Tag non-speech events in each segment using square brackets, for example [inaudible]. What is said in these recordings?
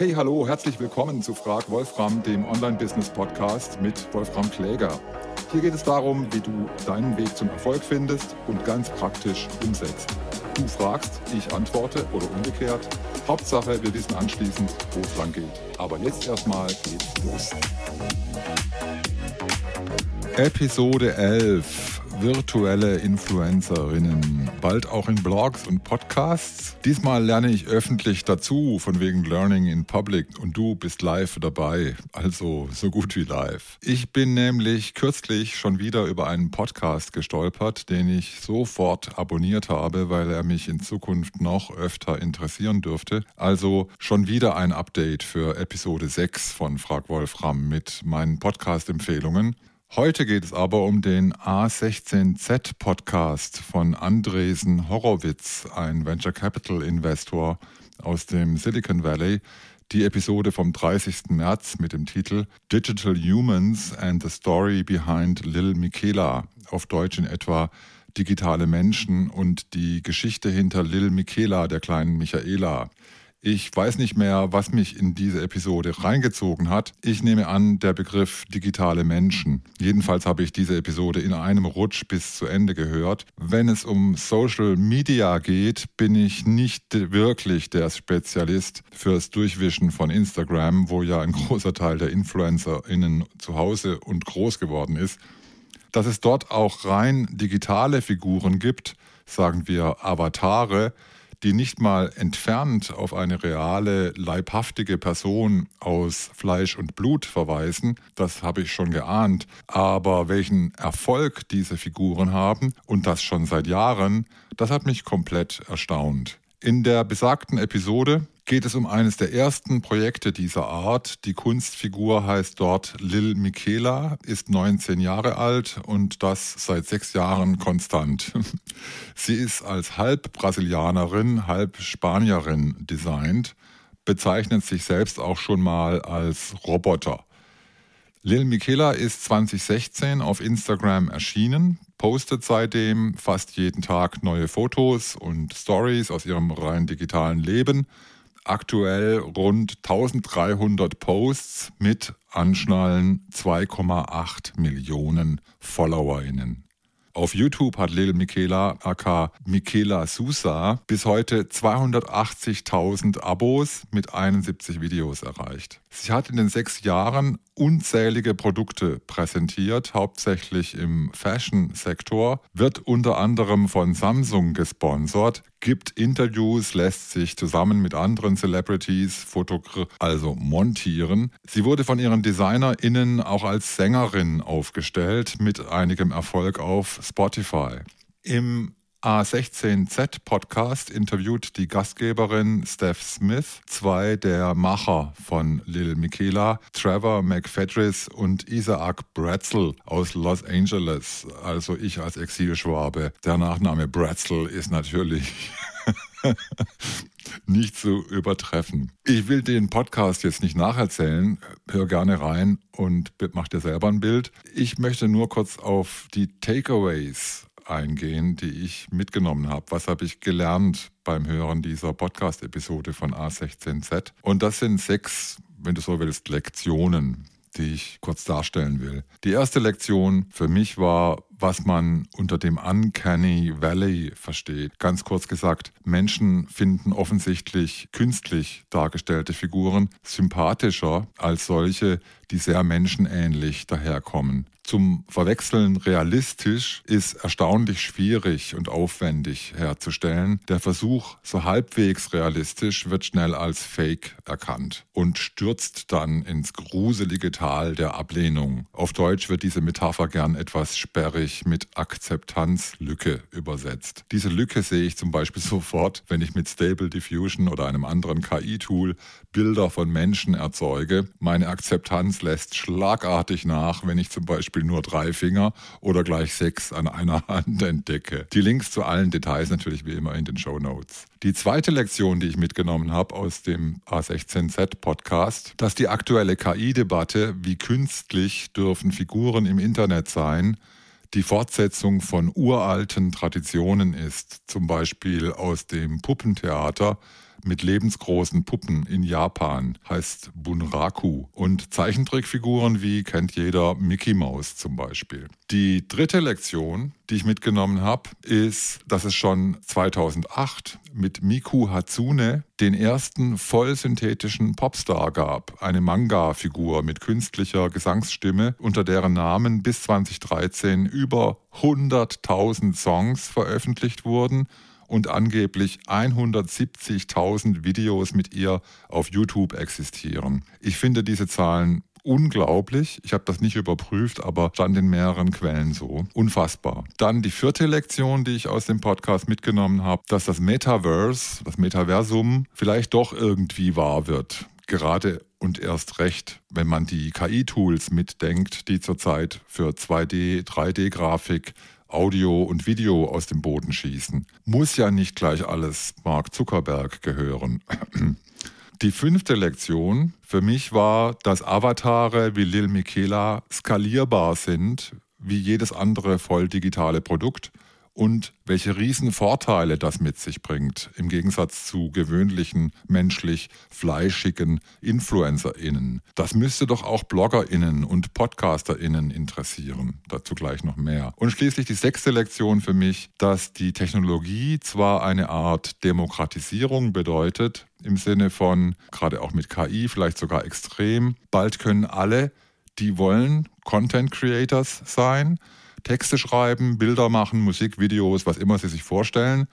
Hey, hallo, herzlich willkommen zu Frag Wolfram, dem Online-Business-Podcast mit Wolfram Kläger. Hier geht es darum, wie du deinen Weg zum Erfolg findest und ganz praktisch umsetzt. Du fragst, ich antworte oder umgekehrt. Hauptsache, wir wissen anschließend, wo es lang geht. Aber jetzt erstmal geht's los. Episode 11 virtuelle Influencerinnen, bald auch in Blogs und Podcasts. Diesmal lerne ich öffentlich dazu, von wegen Learning in Public und du bist live dabei, also so gut wie live. Ich bin nämlich kürzlich schon wieder über einen Podcast gestolpert, den ich sofort abonniert habe, weil er mich in Zukunft noch öfter interessieren dürfte. Also schon wieder ein Update für Episode 6 von Frag Wolfram mit meinen Podcast-Empfehlungen. Heute geht es aber um den A16Z Podcast von Andresen Horowitz, ein Venture Capital Investor aus dem Silicon Valley. Die Episode vom 30. März mit dem Titel Digital Humans and the Story Behind Lil Michaela, auf Deutsch in etwa Digitale Menschen und die Geschichte hinter Lil Michaela, der kleinen Michaela. Ich weiß nicht mehr, was mich in diese Episode reingezogen hat. Ich nehme an, der Begriff digitale Menschen. Jedenfalls habe ich diese Episode in einem Rutsch bis zu Ende gehört. Wenn es um Social Media geht, bin ich nicht wirklich der Spezialist fürs Durchwischen von Instagram, wo ja ein [laughs] großer Teil der InfluencerInnen zu Hause und groß geworden ist. Dass es dort auch rein digitale Figuren gibt, sagen wir Avatare, die nicht mal entfernt auf eine reale, leibhaftige Person aus Fleisch und Blut verweisen, das habe ich schon geahnt, aber welchen Erfolg diese Figuren haben und das schon seit Jahren, das hat mich komplett erstaunt. In der besagten Episode geht es um eines der ersten Projekte dieser Art. Die Kunstfigur heißt dort Lil Michaela, ist 19 Jahre alt und das seit sechs Jahren konstant. [laughs] Sie ist als halb Brasilianerin, halb Spanierin designt, bezeichnet sich selbst auch schon mal als Roboter. Lil Michaela ist 2016 auf Instagram erschienen, postet seitdem fast jeden Tag neue Fotos und Stories aus ihrem rein digitalen Leben aktuell rund 1300 Posts mit Anschnallen 2,8 Millionen FollowerInnen. Auf YouTube hat Lil Michaela aka Michaela Sousa bis heute 280.000 Abos mit 71 Videos erreicht. Sie hat in den sechs Jahren unzählige Produkte präsentiert, hauptsächlich im Fashion-Sektor, wird unter anderem von Samsung gesponsert, gibt Interviews, lässt sich zusammen mit anderen Celebrities also montieren. Sie wurde von ihren DesignerInnen auch als Sängerin aufgestellt, mit einigem Erfolg auf Spotify. Im A16Z Podcast interviewt die Gastgeberin Steph Smith zwei der Macher von Lil Michaela, Trevor McFedris und Isaac Bratzel aus Los Angeles. Also ich als Exilschwabe. Der Nachname Bratzel ist natürlich [laughs] nicht zu übertreffen. Ich will den Podcast jetzt nicht nacherzählen. Hör gerne rein und mach dir selber ein Bild. Ich möchte nur kurz auf die Takeaways eingehen, die ich mitgenommen habe. Was habe ich gelernt beim Hören dieser Podcast-Episode von A16Z? Und das sind sechs, wenn du so willst, Lektionen, die ich kurz darstellen will. Die erste Lektion für mich war, was man unter dem Uncanny Valley versteht. Ganz kurz gesagt, Menschen finden offensichtlich künstlich dargestellte Figuren sympathischer als solche, die sehr menschenähnlich daherkommen. Zum Verwechseln realistisch ist erstaunlich schwierig und aufwendig herzustellen. Der Versuch, so halbwegs realistisch, wird schnell als Fake erkannt und stürzt dann ins gruselige Tal der Ablehnung. Auf Deutsch wird diese Metapher gern etwas sperrig mit Akzeptanzlücke übersetzt. Diese Lücke sehe ich zum Beispiel [laughs] sofort, wenn ich mit Stable Diffusion oder einem anderen KI-Tool Bilder von Menschen erzeuge. Meine Akzeptanz lässt schlagartig nach, wenn ich zum Beispiel nur drei Finger oder gleich sechs an einer [laughs] Hand entdecke. Die Links zu allen Details natürlich wie immer in den Show Notes. Die zweite Lektion, die ich mitgenommen habe aus dem A16Z Podcast, dass die aktuelle KI-Debatte, wie künstlich dürfen Figuren im Internet sein, die Fortsetzung von uralten Traditionen ist, zum Beispiel aus dem Puppentheater mit lebensgroßen Puppen in Japan, heißt Bunraku. Und Zeichentrickfiguren wie kennt jeder Mickey Mouse zum Beispiel. Die dritte Lektion, die ich mitgenommen habe, ist, dass es schon 2008 mit Miku Hatsune den ersten vollsynthetischen Popstar gab. Eine Manga-Figur mit künstlicher Gesangsstimme, unter deren Namen bis 2013 über 100.000 Songs veröffentlicht wurden und angeblich 170.000 Videos mit ihr auf YouTube existieren. Ich finde diese Zahlen unglaublich. Ich habe das nicht überprüft, aber stand in mehreren Quellen so. Unfassbar. Dann die vierte Lektion, die ich aus dem Podcast mitgenommen habe, dass das Metaverse, das Metaversum vielleicht doch irgendwie wahr wird. Gerade und erst recht, wenn man die KI-Tools mitdenkt, die zurzeit für 2D, 3D-Grafik, Audio und Video aus dem Boden schießen. Muss ja nicht gleich alles Mark Zuckerberg gehören. [clears throat] Die fünfte Lektion für mich war, dass Avatare wie Lil Michaela skalierbar sind wie jedes andere voll digitale Produkt und welche riesen Vorteile das mit sich bringt, im Gegensatz zu gewöhnlichen, menschlich fleischigen InfluencerInnen. Das müsste doch auch BloggerInnen und PodcasterInnen interessieren. Dazu gleich noch mehr. Und schließlich die sechste Lektion für mich, dass die Technologie zwar eine Art Demokratisierung bedeutet, im Sinne von, gerade auch mit KI, vielleicht sogar extrem, bald können alle, die wollen, Content Creators sein, Texte schreiben, Bilder machen, Musik, Videos, was immer sie sich vorstellen.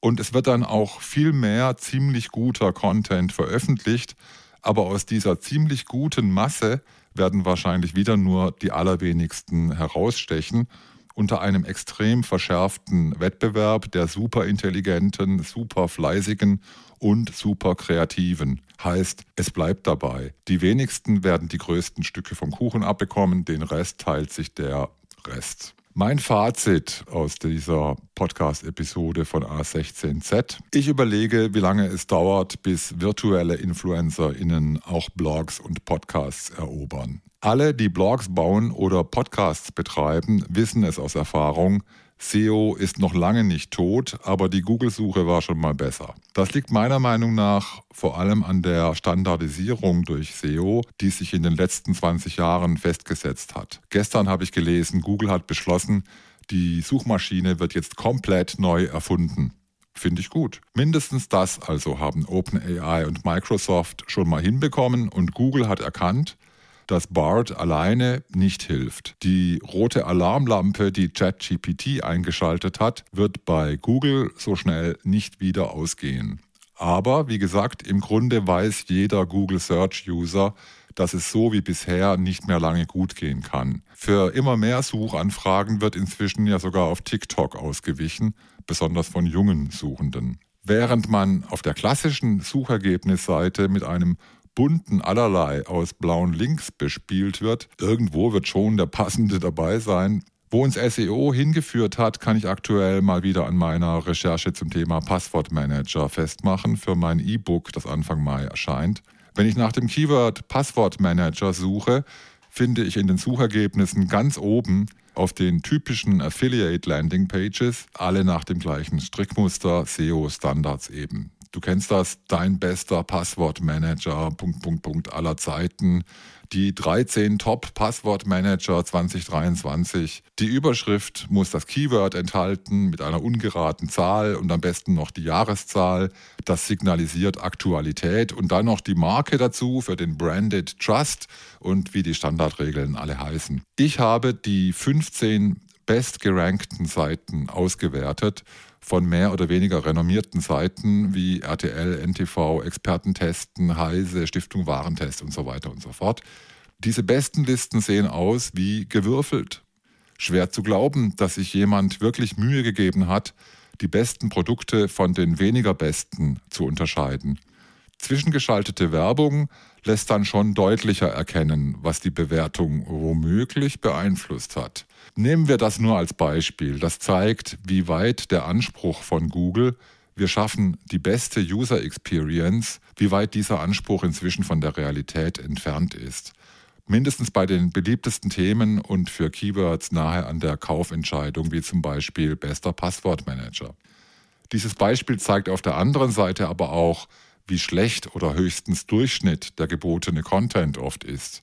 Und es wird dann auch viel mehr ziemlich guter Content veröffentlicht. Aber aus dieser ziemlich guten Masse werden wahrscheinlich wieder nur die allerwenigsten herausstechen unter einem extrem verschärften Wettbewerb der superintelligenten, super fleißigen und super kreativen. Heißt, es bleibt dabei. Die wenigsten werden die größten Stücke vom Kuchen abbekommen, den Rest teilt sich der Rest. Mein Fazit aus dieser Podcast-Episode von A16Z. Ich überlege, wie lange es dauert, bis virtuelle InfluencerInnen auch Blogs und Podcasts erobern. Alle, die Blogs bauen oder Podcasts betreiben, wissen es aus Erfahrung, SEO ist noch lange nicht tot, aber die Google-Suche war schon mal besser. Das liegt meiner Meinung nach vor allem an der Standardisierung durch SEO, die sich in den letzten 20 Jahren festgesetzt hat. Gestern habe ich gelesen, Google hat beschlossen, die Suchmaschine wird jetzt komplett neu erfunden. Finde ich gut. Mindestens das also haben OpenAI und Microsoft schon mal hinbekommen und Google hat erkannt, dass BART alleine nicht hilft. Die rote Alarmlampe, die ChatGPT eingeschaltet hat, wird bei Google so schnell nicht wieder ausgehen. Aber wie gesagt, im Grunde weiß jeder Google Search User, dass es so wie bisher nicht mehr lange gut gehen kann. Für immer mehr Suchanfragen wird inzwischen ja sogar auf TikTok ausgewichen, besonders von jungen Suchenden. Während man auf der klassischen Suchergebnisseite mit einem bunten Allerlei aus blauen Links bespielt wird. Irgendwo wird schon der passende dabei sein. Wo uns SEO hingeführt hat, kann ich aktuell mal wieder an meiner Recherche zum Thema Passwortmanager festmachen für mein E-Book, das Anfang Mai erscheint. Wenn ich nach dem Keyword Passwortmanager suche, finde ich in den Suchergebnissen ganz oben auf den typischen Affiliate Landing Pages alle nach dem gleichen Strickmuster SEO Standards eben. Du kennst das, dein bester Passwortmanager, Punkt, Punkt, Punkt aller Zeiten. Die 13 Top-Passwortmanager 2023. Die Überschrift muss das Keyword enthalten mit einer ungeraden Zahl und am besten noch die Jahreszahl. Das signalisiert Aktualität und dann noch die Marke dazu für den Branded Trust und wie die Standardregeln alle heißen. Ich habe die 15 bestgerankten Seiten ausgewertet von mehr oder weniger renommierten Seiten wie RTL, NTV, Expertentesten, Heise, Stiftung Warentest und so weiter und so fort. Diese besten Listen sehen aus wie gewürfelt. Schwer zu glauben, dass sich jemand wirklich Mühe gegeben hat, die besten Produkte von den weniger besten zu unterscheiden. Zwischengeschaltete Werbung lässt dann schon deutlicher erkennen, was die Bewertung womöglich beeinflusst hat. Nehmen wir das nur als Beispiel. Das zeigt, wie weit der Anspruch von Google, wir schaffen die beste User Experience, wie weit dieser Anspruch inzwischen von der Realität entfernt ist. Mindestens bei den beliebtesten Themen und für Keywords nahe an der Kaufentscheidung, wie zum Beispiel bester Passwortmanager. Dieses Beispiel zeigt auf der anderen Seite aber auch, wie schlecht oder höchstens Durchschnitt der gebotene Content oft ist.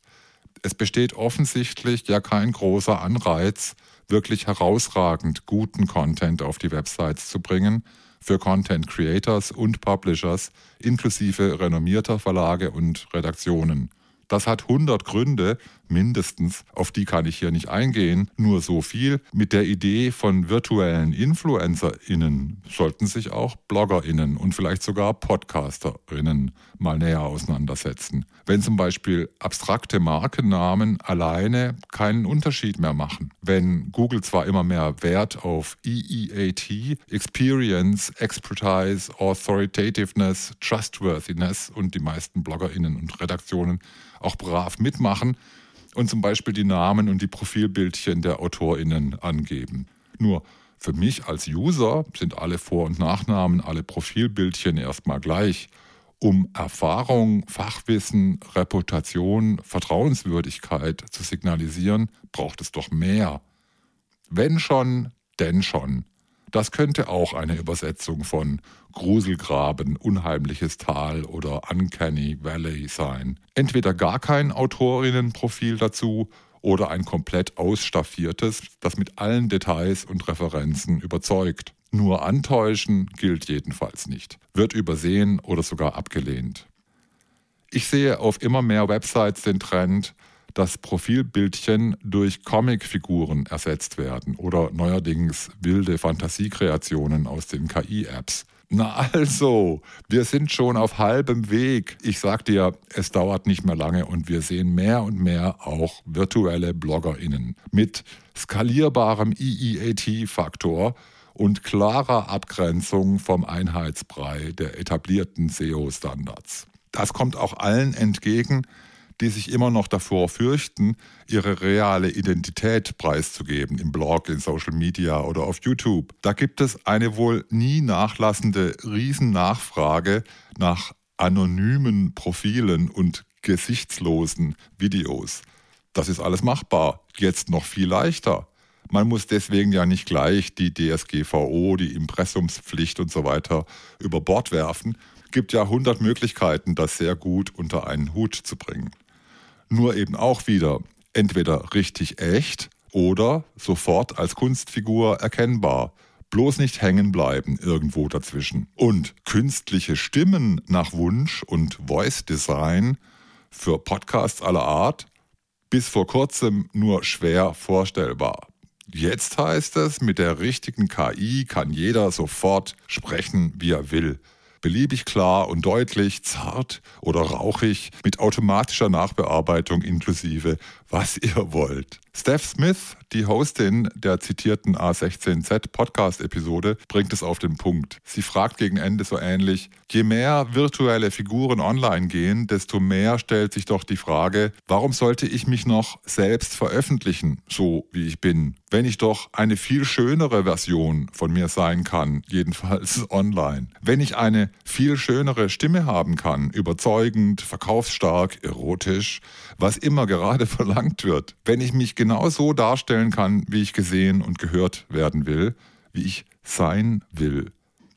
Es besteht offensichtlich ja kein großer Anreiz, wirklich herausragend guten Content auf die Websites zu bringen für Content Creators und Publishers inklusive renommierter Verlage und Redaktionen. Das hat 100 Gründe, mindestens, auf die kann ich hier nicht eingehen. Nur so viel. Mit der Idee von virtuellen InfluencerInnen sollten sich auch BloggerInnen und vielleicht sogar PodcasterInnen mal näher auseinandersetzen. Wenn zum Beispiel abstrakte Markennamen alleine keinen Unterschied mehr machen. Wenn Google zwar immer mehr Wert auf EEAT, Experience, Expertise, Authoritativeness, Trustworthiness und die meisten BloggerInnen und Redaktionen auch brav mitmachen, und zum Beispiel die Namen und die Profilbildchen der AutorInnen angeben. Nur für mich als User sind alle Vor- und Nachnamen, alle Profilbildchen erstmal gleich. Um Erfahrung, Fachwissen, Reputation, Vertrauenswürdigkeit zu signalisieren, braucht es doch mehr. Wenn schon, denn schon. Das könnte auch eine Übersetzung von Gruselgraben, unheimliches Tal oder Uncanny Valley sein. Entweder gar kein Autorinnenprofil dazu oder ein komplett ausstaffiertes, das mit allen Details und Referenzen überzeugt. Nur antäuschen gilt jedenfalls nicht, wird übersehen oder sogar abgelehnt. Ich sehe auf immer mehr Websites den Trend, dass Profilbildchen durch Comicfiguren ersetzt werden oder neuerdings wilde Fantasiekreationen aus den KI-Apps. Na also, wir sind schon auf halbem Weg. Ich sag dir, es dauert nicht mehr lange und wir sehen mehr und mehr auch virtuelle BloggerInnen mit skalierbarem EEAT-Faktor und klarer Abgrenzung vom Einheitsbrei der etablierten SEO-Standards. Das kommt auch allen entgegen, die sich immer noch davor fürchten, ihre reale Identität preiszugeben im Blog, in Social Media oder auf YouTube. Da gibt es eine wohl nie nachlassende Riesennachfrage nach anonymen Profilen und gesichtslosen Videos. Das ist alles machbar, jetzt noch viel leichter. Man muss deswegen ja nicht gleich die DSGVO, die Impressumspflicht und so weiter über Bord werfen. Gibt ja 100 Möglichkeiten, das sehr gut unter einen Hut zu bringen. Nur eben auch wieder entweder richtig echt oder sofort als Kunstfigur erkennbar. Bloß nicht hängen bleiben irgendwo dazwischen. Und künstliche Stimmen nach Wunsch und Voice Design für Podcasts aller Art bis vor kurzem nur schwer vorstellbar. Jetzt heißt es, mit der richtigen KI kann jeder sofort sprechen, wie er will beliebig klar und deutlich, zart oder rauchig, mit automatischer Nachbearbeitung inklusive, was ihr [laughs] wollt. Steph Smith, die Hostin der zitierten A16Z Podcast-Episode, bringt es auf den Punkt. Sie fragt gegen Ende so ähnlich, je mehr virtuelle Figuren online gehen, desto mehr stellt sich doch die Frage, warum sollte ich mich noch selbst veröffentlichen, so wie ich bin, wenn ich doch eine viel schönere Version von mir sein kann, jedenfalls [laughs] online. Wenn ich viel schönere Stimme haben kann, überzeugend, verkaufsstark, erotisch, was immer gerade [laughs] verlangt wird, wenn ich mich genau so darstellen kann, wie ich gesehen und gehört werden will, wie ich sein will.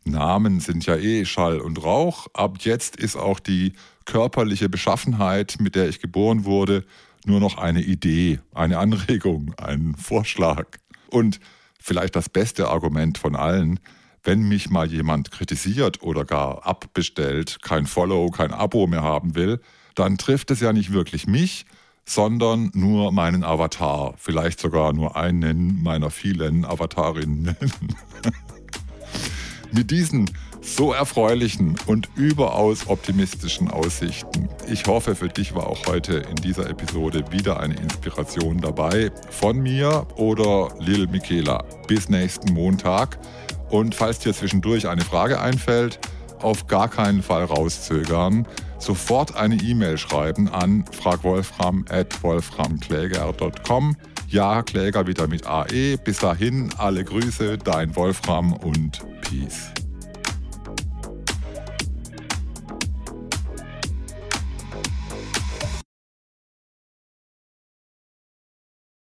Namen sind ja eh Schall und Rauch. Ab jetzt ist auch die körperliche Beschaffenheit, mit der ich geboren wurde, nur noch eine Idee, eine Anregung, ein Vorschlag. Und vielleicht das beste Argument von allen, wenn mich mal jemand kritisiert oder gar abbestellt, kein Follow, kein Abo mehr haben will, dann trifft es ja nicht wirklich mich, sondern nur meinen Avatar, vielleicht sogar nur einen meiner vielen Avatarinnen. [laughs] Mit diesen so erfreulichen und überaus optimistischen Aussichten. Ich hoffe, für dich war auch heute in dieser Episode wieder eine Inspiration dabei von mir oder Lil Michaela. Bis nächsten Montag. Und falls dir zwischendurch eine Frage einfällt, auf gar keinen Fall rauszögern sofort eine E-Mail schreiben an fragwolfram.wolframkläger.com. Ja, Kläger wieder mit AE. Bis dahin, alle Grüße, dein Wolfram und Peace.